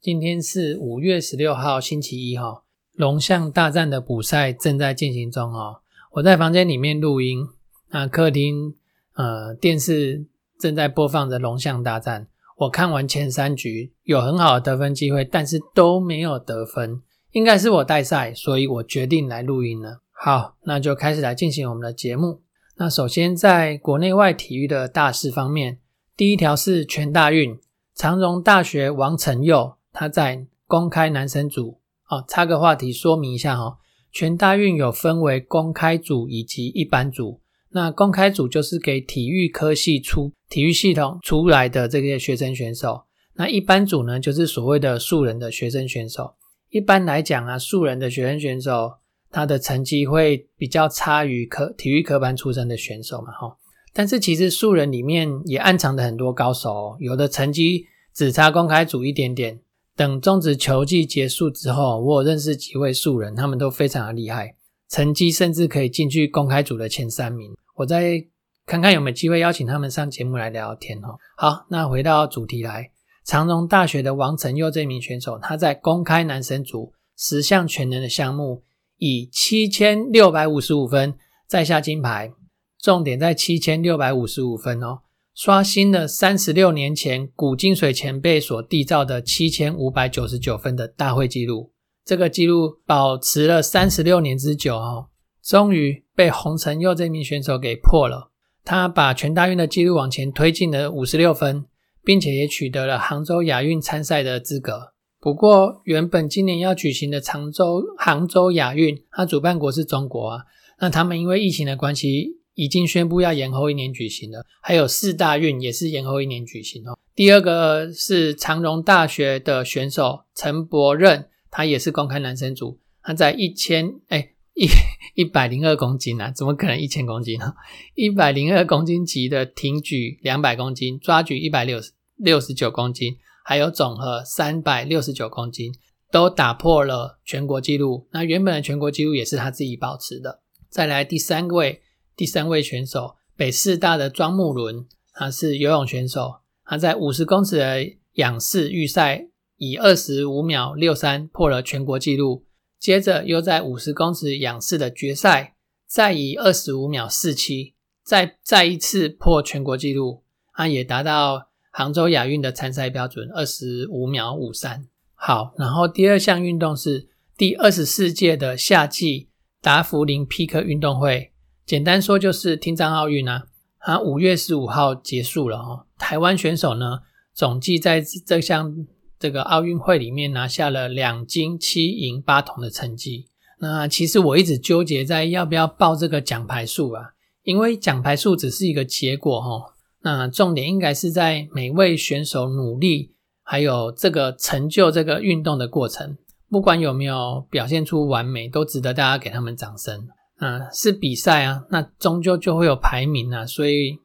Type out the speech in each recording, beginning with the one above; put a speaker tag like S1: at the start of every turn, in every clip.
S1: 今天是五月十六号，星期一哈。龙象大战的补赛正在进行中哦。我在房间里面录音，那客厅呃电视正在播放着龙象大战。我看完前三局，有很好的得分机会，但是都没有得分，应该是我带赛，所以我决定来录音了。好，那就开始来进行我们的节目。那首先在国内外体育的大事方面。第一条是全大运，长荣大学王成佑他在公开男生组哦，插个话题说明一下哈，全大运有分为公开组以及一般组。那公开组就是给体育科系出体育系统出来的这些学生选手，那一般组呢就是所谓的素人的学生选手。一般来讲啊，素人的学生选手他的成绩会比较差于科体育科班出身的选手嘛，哈。但是其实素人里面也暗藏着很多高手，哦有的成绩只差公开组一点点。等中职球季结束之后，我有认识几位素人，他们都非常的厉害，成绩甚至可以进去公开组的前三名。我再看看有没有机会邀请他们上节目来聊聊天哦。好，那回到主题来，长荣大学的王成佑这名选手，他在公开男神组十项全能的项目，以七千六百五十五分再下金牌。重点在七千六百五十五分哦，刷新了三十六年前古金水前辈所缔造的七千五百九十九分的大会纪录。这个纪录保持了三十六年之久哦，终于被洪承佑这名选手给破了。他把全大运的纪录往前推进了五十六分，并且也取得了杭州亚运参赛的资格。不过，原本今年要举行的常州杭州亚运，它主办国是中国啊，那他们因为疫情的关系。已经宣布要延后一年举行了，还有四大运也是延后一年举行哦。第二个是长荣大学的选手陈柏任，他也是公开男生组，他在一千哎一一百零二公斤啊，怎么可能一千公斤呢？一百零二公斤级的挺举两百公斤，抓举一百六十六十九公斤，还有总和三百六十九公斤，都打破了全国纪录。那原本的全国纪录也是他自己保持的。再来第三位。第三位选手北师大的庄木伦，他是游泳选手，他在五十公尺的仰式预赛以二十五秒六三破了全国纪录，接着又在五十公尺仰式的决赛再以二十五秒四七再再一次破全国纪录，他也达到杭州亚运的参赛标准二十五秒五三。好，然后第二项运动是第二十四届的夏季达芙林匹克运动会。简单说就是听障奥运啊，啊五月十五号结束了哦。台湾选手呢，总计在这项这个奥运会里面拿下了两金七银八铜的成绩。那其实我一直纠结在要不要报这个奖牌数啊，因为奖牌数只是一个结果哈。那重点应该是在每位选手努力，还有这个成就这个运动的过程，不管有没有表现出完美，都值得大家给他们掌声。嗯，是比赛啊，那终究就会有排名啊，所以，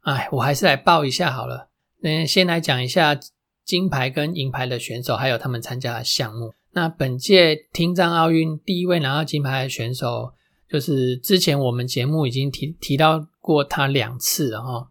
S1: 哎，我还是来报一下好了。嗯，先来讲一下金牌跟银牌的选手，还有他们参加的项目。那本届听障奥运第一位拿到金牌的选手，就是之前我们节目已经提提到过他两次了哈。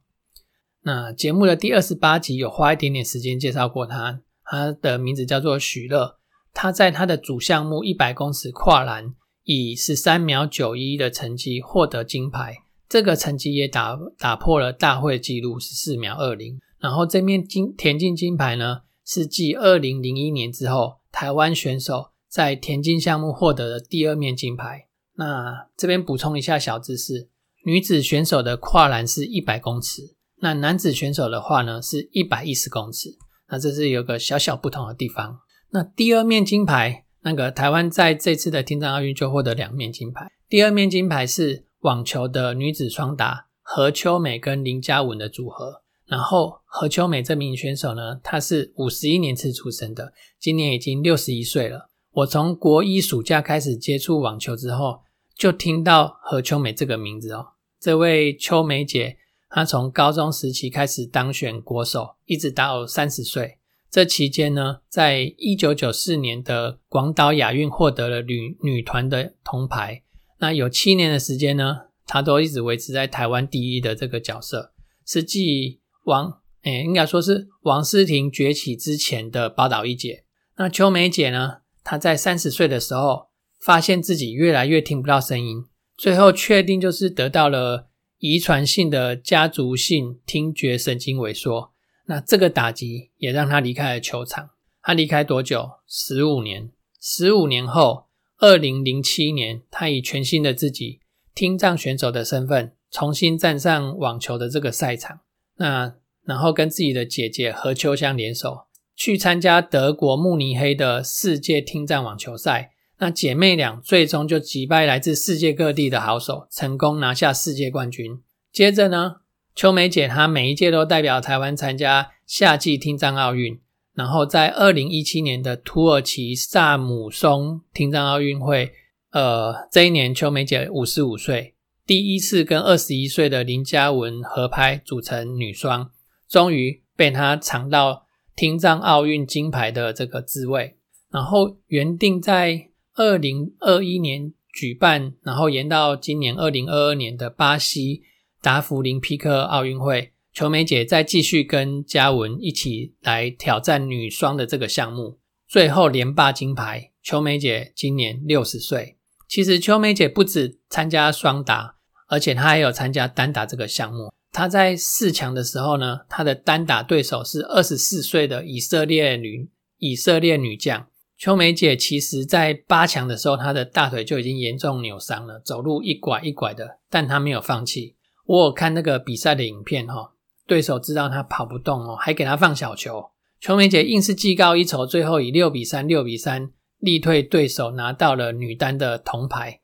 S1: 那节目的第二十八集有花一点点时间介绍过他，他的名字叫做许乐，他在他的主项目一百公尺跨栏。以十三秒九一的成绩获得金牌，这个成绩也打打破了大会纪录十四秒二零。然后这面金田径金牌呢，是继二零零一年之后，台湾选手在田径项目获得的第二面金牌。那这边补充一下小知识：女子选手的跨栏是一百公尺，那男子选手的话呢是一百一十公尺。那这是有个小小不同的地方。那第二面金牌。那个台湾在这次的听障奥运就获得两面金牌，第二面金牌是网球的女子双打何秋美跟林嘉文的组合，然后何秋美这名选手呢，她是五十一年次出生的，今年已经六十一岁了。我从国一暑假开始接触网球之后，就听到何秋美这个名字哦。这位秋美姐，她从高中时期开始当选国手，一直到三十岁。这期间呢，在一九九四年的广岛亚运获得了女女团的铜牌。那有七年的时间呢，她都一直维持在台湾第一的这个角色，是继王诶，应该说是王诗婷崛起之前的宝岛一姐。那秋美姐呢？她在三十岁的时候，发现自己越来越听不到声音，最后确定就是得到了遗传性的家族性听觉神经萎缩。那这个打击也让他离开了球场。他离开多久？十五年。十五年后，二零零七年，他以全新的自己听障选手的身份，重新站上网球的这个赛场。那然后跟自己的姐姐何秋香联手。去参加德国慕尼黑的世界听障网球赛，那姐妹俩最终就击败来自世界各地的好手，成功拿下世界冠军。接着呢，秋梅姐她每一届都代表台湾参加夏季听障奥运，然后在二零一七年的土耳其萨姆松听障奥运会，呃，这一年秋梅姐五十五岁，第一次跟二十一岁的林嘉文合拍组成女双，终于被她尝到。听障奥运金牌的这个滋味，然后原定在二零二一年举办，然后延到今年二零二二年的巴西达芙林匹克奥运会，裘美姐再继续跟嘉文一起来挑战女双的这个项目，最后连霸金牌。裘美姐今年六十岁，其实裘美姐不止参加双打，而且她还有参加单打这个项目。她在四强的时候呢，她的单打对手是二十四岁的以色列女以色列女将秋梅姐。其实，在八强的时候，她的大腿就已经严重扭伤了，走路一拐一拐的，但她没有放弃。我有看那个比赛的影片哈，对手知道她跑不动哦，还给她放小球。秋梅姐硬是技高一筹，最后以六比三、六比三力退对手，拿到了女单的铜牌。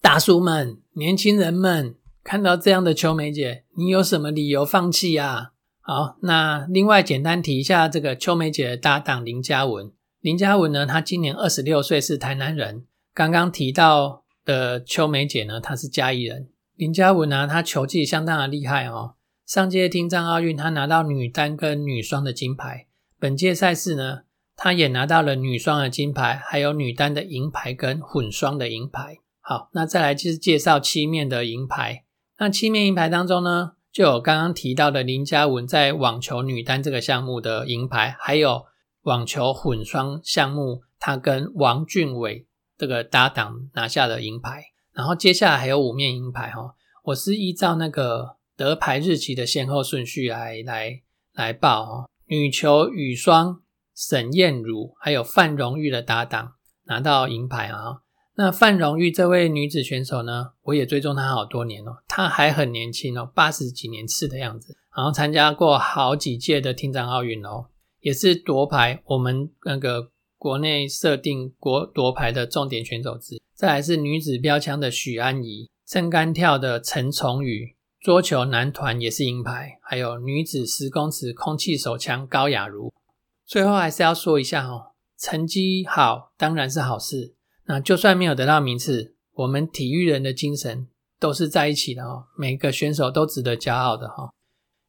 S1: 大叔们，年轻人们。看到这样的秋梅姐，你有什么理由放弃啊？好，那另外简单提一下这个秋梅姐的搭档林嘉文。林嘉文呢，他今年二十六岁，是台南人。刚刚提到的秋梅姐呢，她是嘉义人。林嘉文呢，他球技相当的厉害哦。上届听障奥运，他拿到女单跟女双的金牌。本届赛事呢，他也拿到了女双的金牌，还有女单的银牌跟混双的银牌。好，那再来就是介绍七面的银牌。那七面银牌当中呢，就有刚刚提到的林嘉文在网球女单这个项目的银牌，还有网球混双项目，他跟王俊伟这个搭档拿下的银牌。然后接下来还有五面银牌哈，我是依照那个得牌日期的先后顺序来来来报哈。女球羽双沈燕茹还有范荣玉的搭档拿到银牌啊。那范荣玉这位女子选手呢，我也追踪她好多年哦，她还很年轻哦，八十几年次的样子，然后参加过好几届的听障奥运哦，也是夺牌，我们那个国内设定国夺牌的重点选手之一。再来是女子标枪的许安怡，撑杆跳的陈崇宇，桌球男团也是银牌，还有女子十公尺空气手枪高雅茹。最后还是要说一下哦，成绩好当然是好事。那就算没有得到名次，我们体育人的精神都是在一起的哦。每个选手都值得骄傲的哈。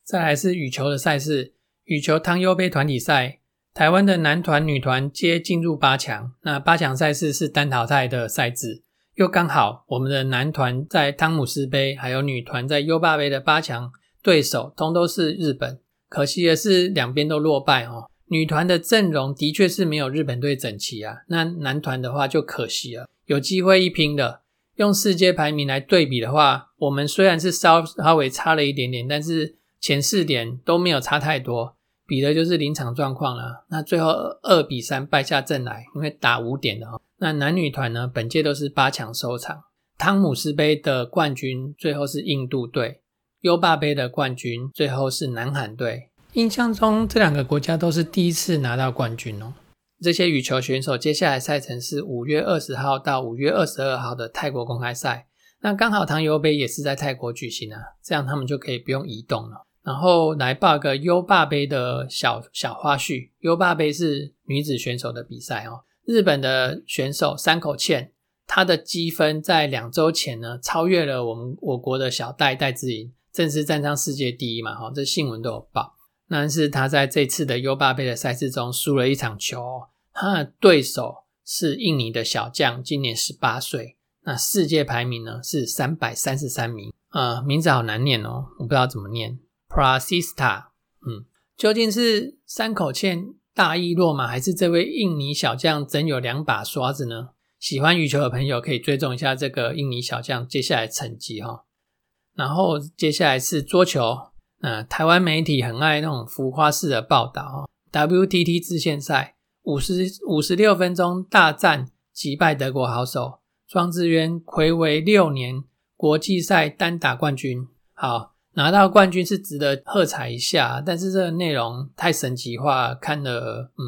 S1: 再来是羽球的赛事，羽球汤优杯团体赛，台湾的男团、女团皆进入八强。那八强赛事是单淘汰的赛制，又刚好我们的男团在汤姆斯杯，还有女团在优霸杯的八强对手，通都是日本。可惜的是，两边都落败哦。女团的阵容的确是没有日本队整齐啊，那男团的话就可惜了，有机会一拼的。用世界排名来对比的话，我们虽然是稍稍微差了一点点，但是前四点都没有差太多，比的就是临场状况了。那最后二比三败下阵来，因为打五点的哈。那男女团呢，本届都是八强收场。汤姆斯杯的冠军最后是印度队，优霸杯的冠军最后是南韩队。印象中，这两个国家都是第一次拿到冠军哦。这些羽球选手接下来赛程是五月二十号到五月二十二号的泰国公开赛，那刚好唐尤杯也是在泰国举行啊，这样他们就可以不用移动了。然后来报个优霸杯的小小花絮。优霸杯是女子选手的比赛哦。日本的选手山口茜，她的积分在两周前呢超越了我们我国的小戴戴资颖，正式站上世界第一嘛。哈，这新闻都有报。但是她在这次的优霸杯的赛事中输了一场球，她的对手是印尼的小将，今年十八岁，那世界排名呢是三百三十三名。呃，名字好难念哦，我不知道怎么念。Prasista，嗯，究竟是山口茜大意落马，还是这位印尼小将真有两把刷子呢？喜欢羽球的朋友可以追踪一下这个印尼小将接下来成绩哈。然后接下来是桌球，呃，台湾媒体很爱那种浮夸式的报道哈。WTT 支线赛五十五十六分钟大战击败德国好手庄智渊，魁违六年。国际赛单打冠军，好拿到冠军是值得喝彩一下，但是这个内容太神级化，看了嗯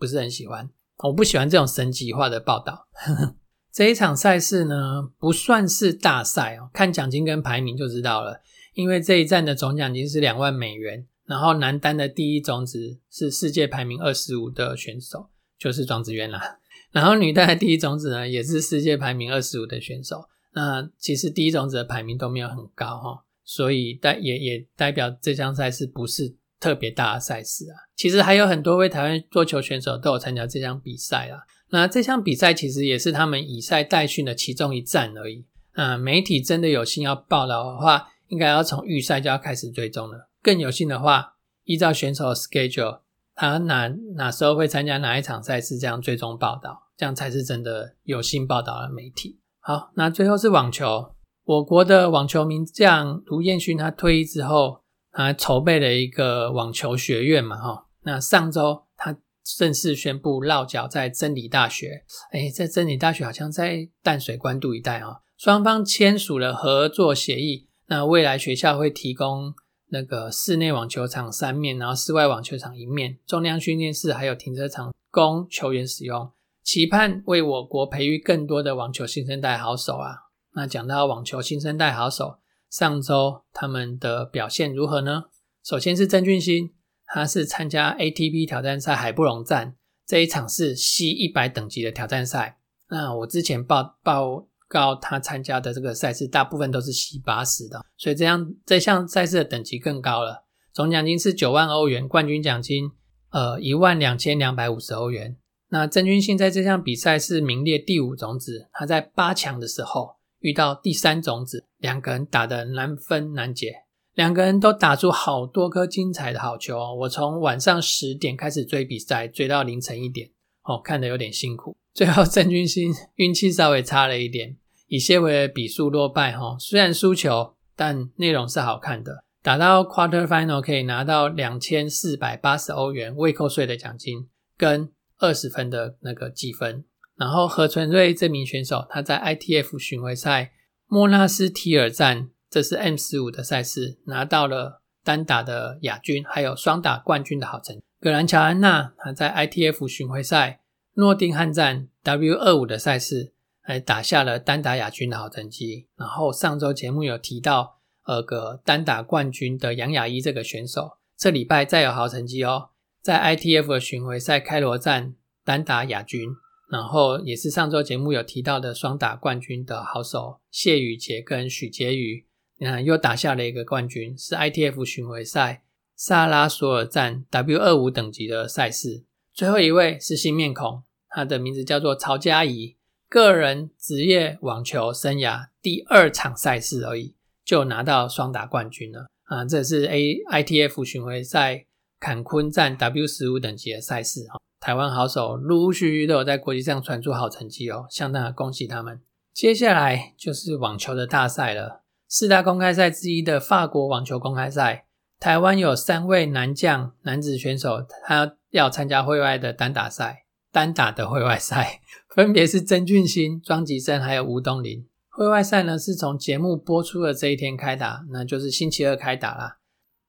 S1: 不是很喜欢。我不喜欢这种神级化的报道。这一场赛事呢不算是大赛哦，看奖金跟排名就知道了。因为这一站的总奖金是两万美元，然后男单的第一种子是世界排名二十五的选手，就是庄子渊啦。然后女单的第一种子呢也是世界排名二十五的选手。那其实第一种子的排名都没有很高哈，所以代也也代表这项赛事不是特别大的赛事啊。其实还有很多位台湾桌球选手都有参加这项比赛啊。那这项比赛其实也是他们以赛代训的其中一站而已。啊，媒体真的有心要报道的话，应该要从预赛就要开始追踪了。更有幸的话，依照选手的 schedule，他哪哪时候会参加哪一场赛事，这样追踪报道，这样才是真的有心报道的媒体。好，那最后是网球。我国的网球名将卢彦勋，他退役之后，他筹备了一个网球学院嘛，哈。那上周他正式宣布落脚在真理大学。哎，在真理大学好像在淡水关渡一带啊。双方签署了合作协议。那未来学校会提供那个室内网球场三面，然后室外网球场一面，重量训练室还有停车场供球员使用。期盼为我国培育更多的网球新生代好手啊！那讲到网球新生代好手，上周他们的表现如何呢？首先是郑俊兴，他是参加 ATP 挑战赛海布隆站这一场是 C 一百等级的挑战赛。那我之前报报告他参加的这个赛事，大部分都是 C 八十的，所以这样这项赛事的等级更高了。总奖金是九万欧元，冠军奖金呃一万两千两百五十欧元。那郑钧信在这项比赛是名列第五种子，他在八强的时候遇到第三种子，两个人打得难分难解，两个人都打出好多颗精彩的好球。我从晚上十点开始追比赛，追到凌晨一点，哦，看得有点辛苦。最后郑钧信运气稍微差了一点，以些微的比数落败。哈，虽然输球，但内容是好看的。打到 quarter final 可以拿到两千四百八十欧元未扣税的奖金，跟。二十分的那个积分，然后何纯瑞这名选手，他在 ITF 巡回赛莫纳斯提尔站，这是 M 十五的赛事，拿到了单打的亚军，还有双打冠军的好成绩。格兰乔安娜，他在 ITF 巡回赛诺丁汉站 W 二五的赛事，还打下了单打亚军的好成绩。然后上周节目有提到，呃个单打冠军的杨雅一这个选手，这礼拜再有好成绩哦。在 ITF 的巡回赛开罗站单打亚军，然后也是上周节目有提到的双打冠军的好手谢宇杰跟许婕妤，嗯，又打下了一个冠军，是 ITF 巡回赛萨拉索尔站 W 二五等级的赛事。最后一位是新面孔，他的名字叫做曹佳怡，个人职业网球生涯第二场赛事而已，就拿到双打冠军了啊！这是 A ITF 巡回赛。坎昆站 W 十五等级的赛事哈，台湾好手陆陆续续都有在国际上传出好成绩哦，相当的恭喜他们。接下来就是网球的大赛了，四大公开赛之一的法国网球公开赛，台湾有三位男将男子选手，他要参加会外的单打赛，单打的会外赛 分别是曾俊欣、庄吉生还有吴东林。会外赛呢是从节目播出的这一天开打，那就是星期二开打啦。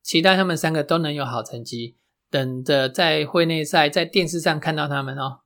S1: 期待他们三个都能有好成绩，等着在会内赛在电视上看到他们哦。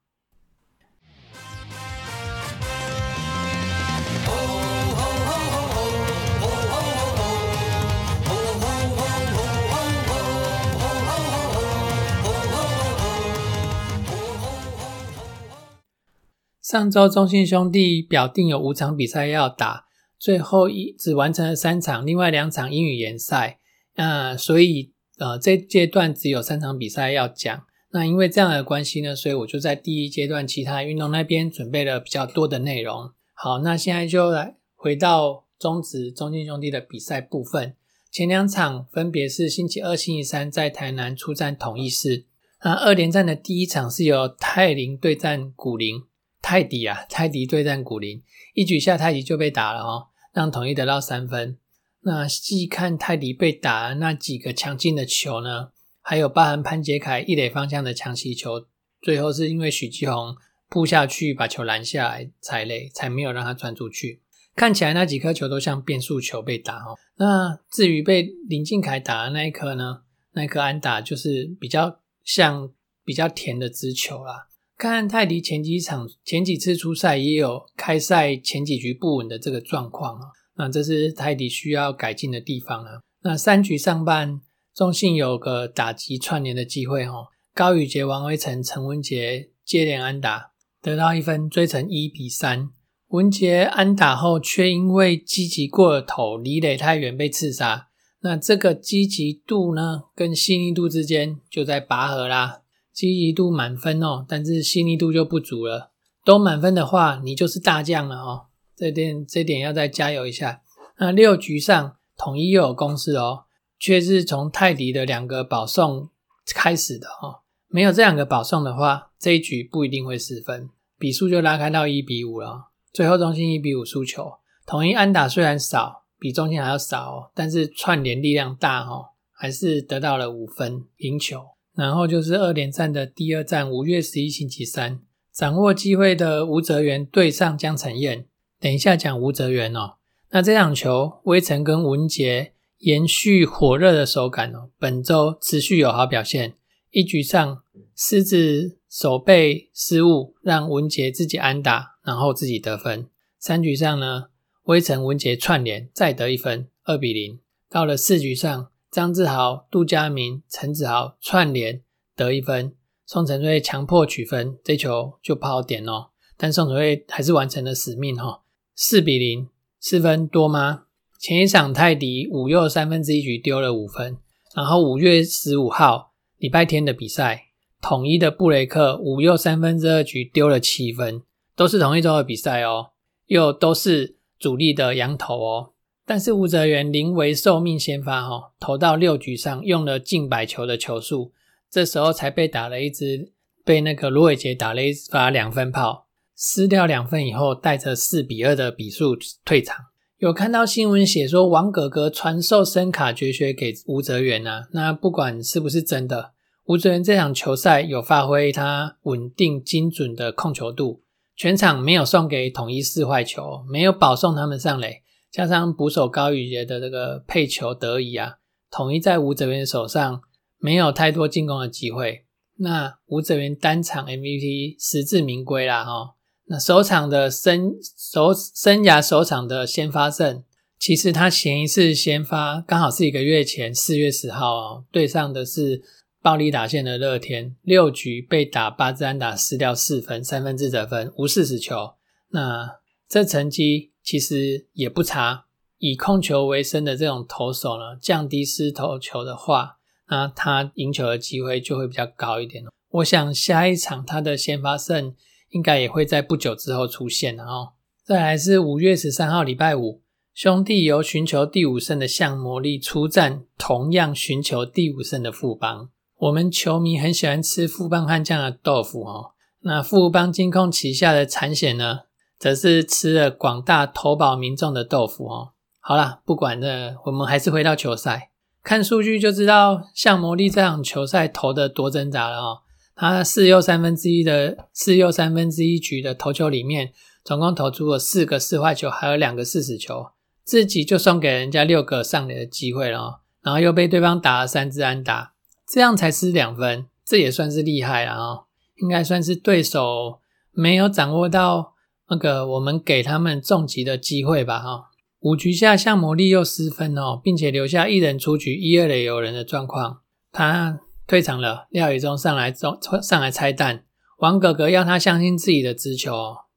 S1: 上周中信兄弟表定有五场比赛要打，最后一只完成了三场，另外两场英语联赛，呃，所以呃这阶段只有三场比赛要讲。那因为这样的关系呢，所以我就在第一阶段其他运动那边准备了比较多的内容。好，那现在就来回到中职中信兄弟的比赛部分。前两场分别是星期二、星期三在台南出战统一市。那二连战的第一场是由泰林对战古林，泰迪啊，泰迪对战古林，一局下泰迪就被打了哦，让统一得到三分。那细看泰迪被打的那几个强劲的球呢？还有包含潘杰凯一垒方向的强袭球，最后是因为许继宏扑下去把球拦下来踩垒，才没有让他传出去。看起来那几颗球都像变速球被打哦。那至于被林敬凯打的那一颗呢？那一颗安打就是比较像比较甜的直球啦。看泰迪前几场前几次出赛也有开赛前几局不稳的这个状况啊，那这是泰迪需要改进的地方啊。那三局上半。中信有个打击串联的机会，哈，高宇杰、王威成、陈文杰接连安打，得到一分，追成一比三。文杰安打后，却因为积极过了头，离垒太远被刺杀。那这个积极度呢，跟细腻度之间就在拔河啦。积极度满分哦，但是细腻度就不足了。都满分的话，你就是大将了哦。这点这点要再加油一下。那六局上统一又有攻势哦。却是从泰迪的两个保送开始的哈，没有这两个保送的话，这一局不一定会失分，比数就拉开到一比五了。最后中心一比五输球，统一安打虽然少，比中心还要少，但是串联力量大哈，还是得到了五分赢球。然后就是二连战的第二战，五月十一星期三，掌握机会的吴泽源对上江承彦。等一下讲吴泽源哦，那这场球威城跟文杰。延续火热的手感哦，本周持续有好表现。一局上，狮子手背失误，让文杰自己安打，然后自己得分。三局上呢，威城文杰串联再得一分，二比零。到了四局上，张志豪、杜佳明、陈子豪串联得一分，宋承瑞强迫取分，这球就不好点哦。但宋承瑞还是完成了使命哈，四比零，四分多吗？前一场泰迪五又三分之一局丢了五分，然后五月十五号礼拜天的比赛，统一的布雷克五又三分之二局丢了七分，都是同一周的比赛哦，又都是主力的羊头哦。但是吴泽源临危受命先发哈，投到六局上用了近百球的球数，这时候才被打了一支，被那个罗伟杰打了一发两分炮，撕掉两分以后，带着四比二的比数退场。有看到新闻写说王哥哥传授声卡绝学给吴泽源啊，那不管是不是真的，吴泽源这场球赛有发挥他稳定精准的控球度，全场没有送给统一四坏球，没有保送他们上垒，加上捕手高宇杰的这个配球得宜啊，统一在吴泽源手上没有太多进攻的机会，那吴泽源单场 MVP 实至名归啦哈。那首场的生首生涯首场的先发胜，其实他前一次先发刚好是一个月前四月十号哦，对上的是暴力打线的乐天，六局被打八支安打失掉四分，三分之得分无四十球，那这成绩其实也不差。以控球为生的这种投手呢，降低失投球的话，那他赢球的机会就会比较高一点我想下一场他的先发胜。应该也会在不久之后出现的哦。再来是五月十三号礼拜五，兄弟由寻求第五胜的向魔力出战，同样寻求第五胜的富邦。我们球迷很喜欢吃富邦悍将的豆腐哦。那富邦金控旗下的产险呢，则是吃了广大投保民众的豆腐哦。好啦，不管这，我们还是回到球赛，看数据就知道向魔力这场球赛投的多挣扎了哦。他四又三分之一的四又三分之一局的投球里面，总共投出了四个四坏球，还有两个四死球，自己就送给人家六个上垒的机会了，然后又被对方打了三支安打，这样才失两分，这也算是厉害了哦，应该算是对手没有掌握到那个我们给他们重击的机会吧哈。五局下向魔力又失分哦，并且留下一人出局，一二垒有人的状况，他。退场了，廖宇中上来中上来拆弹，王哥哥要他相信自己的直球，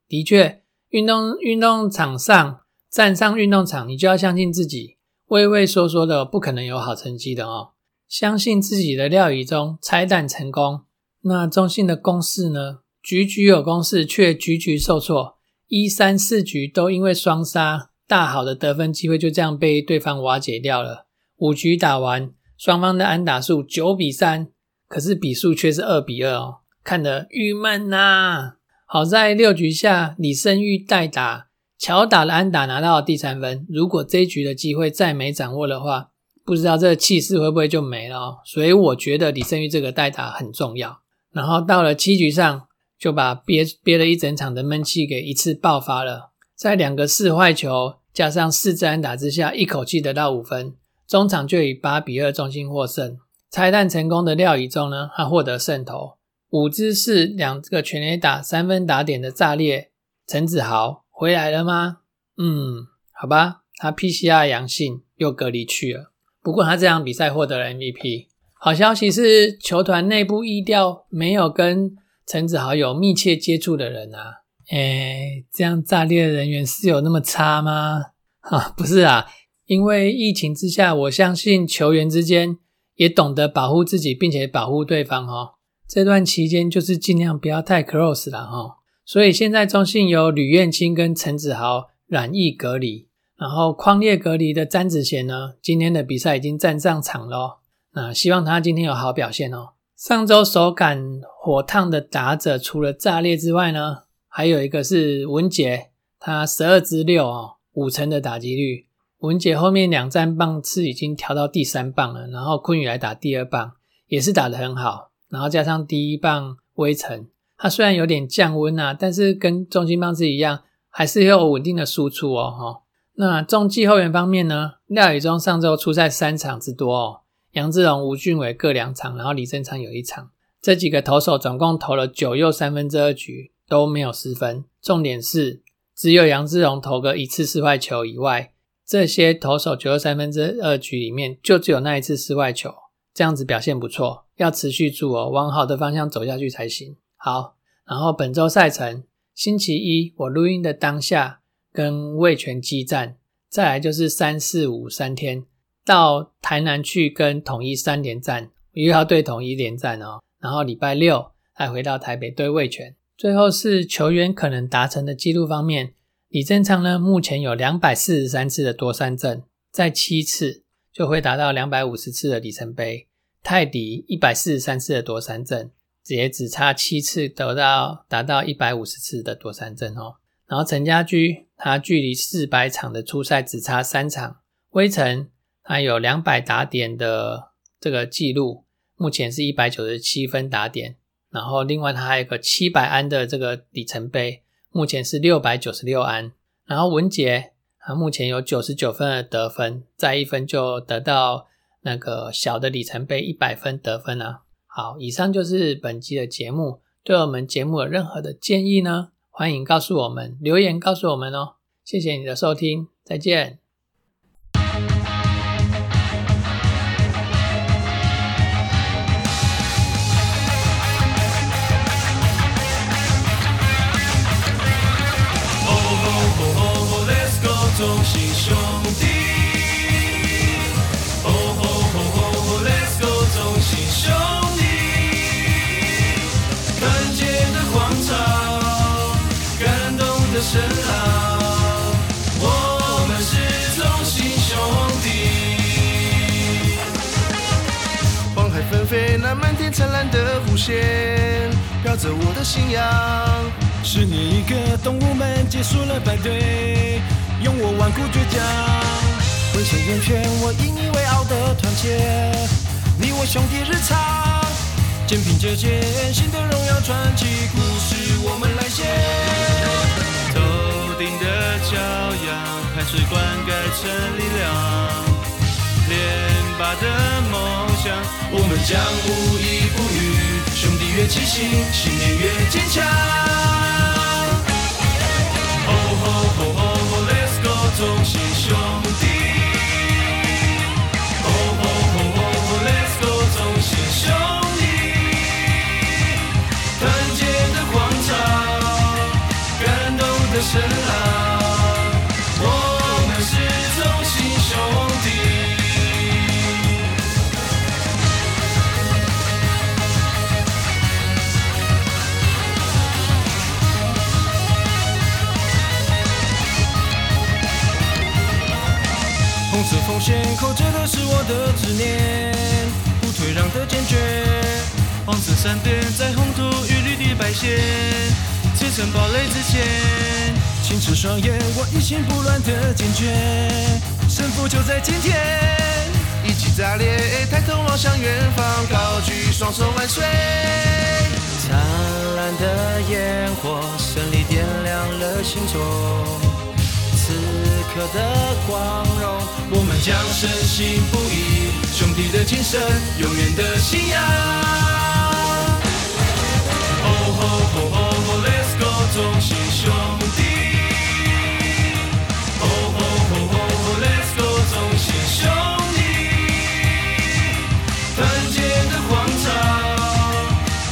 S1: 的的确，运动运动场上站上运动场，你就要相信自己，畏畏缩缩的不可能有好成绩的哦。相信自己的廖宇中拆弹成功。那中信的攻势呢？局局有攻势，却局局受挫。一三四局都因为双杀，大好的得分机会就这样被对方瓦解掉了。五局打完，双方的安打数九比三，可是比数却是二比二哦，看得郁闷呐。好在六局下李胜玉代打，乔打了安打拿到了第三分。如果这一局的机会再没掌握的话，不知道这个气势会不会就没了哦。所以我觉得李胜玉这个代打很重要。然后到了七局上。就把憋憋了一整场的闷气给一次爆发了，在两个四坏球加上四支安打之下，一口气得到五分，中场就以八比二中心获胜。拆弹成功的廖以中呢，他获得胜投，五支是两个全垒打三分打点的炸裂。陈子豪回来了吗？嗯，好吧，他 PCR 阳性又隔离去了。不过他这场比赛获得了 MVP。好消息是球团内部意调没有跟。陈子豪有密切接触的人啊，哎，这样炸裂的人员是有那么差吗？哈，不是啊，因为疫情之下，我相信球员之间也懂得保护自己，并且保护对方哦。这段期间就是尽量不要太 close 了哈。所以现在中信有吕彦青跟陈子豪染疫隔离，然后框列隔离的詹子贤呢，今天的比赛已经站上场了，那希望他今天有好表现哦。上周手感火烫的打者，除了炸裂之外呢，还有一个是文杰，他十二支六哦，五成的打击率。文杰后面两站棒次已经调到第三棒了，然后昆宇来打第二棒，也是打得很好。然后加上第一棒微尘，他虽然有点降温啊，但是跟中心棒次一样，还是有稳定的输出哦。哈，那中继后援方面呢，廖宇中上周出赛三场之多哦。杨志荣、吴俊伟各两场，然后李正昌有一场。这几个投手总共投了九又三分之二局，都没有失分。重点是，只有杨志荣投个一次失坏球以外，这些投手九又三分之二局里面，就只有那一次失外球。这样子表现不错，要持续住哦，往好的方向走下去才行。好，然后本周赛程，星期一我录音的当下跟魏权激战，再来就是三四五三天。到台南去跟统一三连战，又要对统一连战哦。然后礼拜六再回到台北对味全。最后是球员可能达成的记录方面，李正昌呢目前有两百四十三次的夺三阵，在七次就会达到两百五十次的里程碑。泰迪一百四十三次的夺三阵，也只差七次得到达到一百五十次的夺三阵哦。然后陈家驹他距离四百场的初赛只差三场，微尘。他有两百打点的这个记录，目前是一百九十七分打点。然后另外他还有个七百安的这个里程碑，目前是六百九十六安。然后文杰啊目前有九十九分的得分，再一分就得到那个小的里程碑一百分得分了。好，以上就是本期的节目。对我们节目有任何的建议呢，欢迎告诉我们，留言告诉我们哦。谢谢你的收听，再见。中心兄弟，哦吼吼吼，Let's go，中心兄弟，团结的广场，感动的声浪，我们是中心兄弟。黄海纷飞，那漫天灿烂的弧线，飘着我的信仰。十年一个，动物们结束了排队。用我顽固倔强，浑身圆圈，我引以为傲的团结，你我兄弟日常，肩并着肩，新的荣耀传奇故事我们来写。头顶的骄阳，汗水灌溉成力量，连拔的梦想，我们将无依不语，兄弟越齐心，信念越坚强。中心
S2: 线扣着的是我的执念，不退让的坚决。黄色闪电在红土与绿地摆线，砌成堡垒之前，清澈双眼，我一心不乱的坚决。胜负就在今天，一起炸裂，抬头望向远方，高举双手万岁。灿烂的烟火，胜利点亮了心中。此刻的光荣，我们将深信不疑，兄弟的精神，永远的信仰。哦吼吼吼吼，Let's go，同心兄弟。哦吼吼吼吼，Let's go，同心兄弟。团结的广场，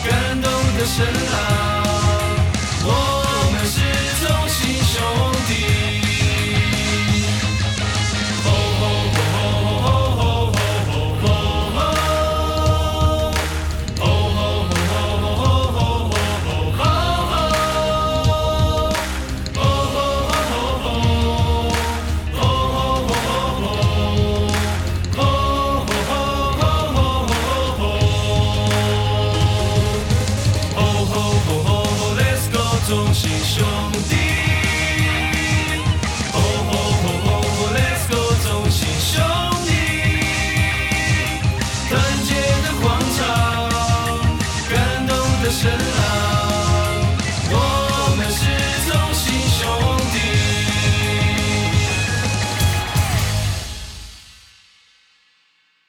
S2: 感动的声浪，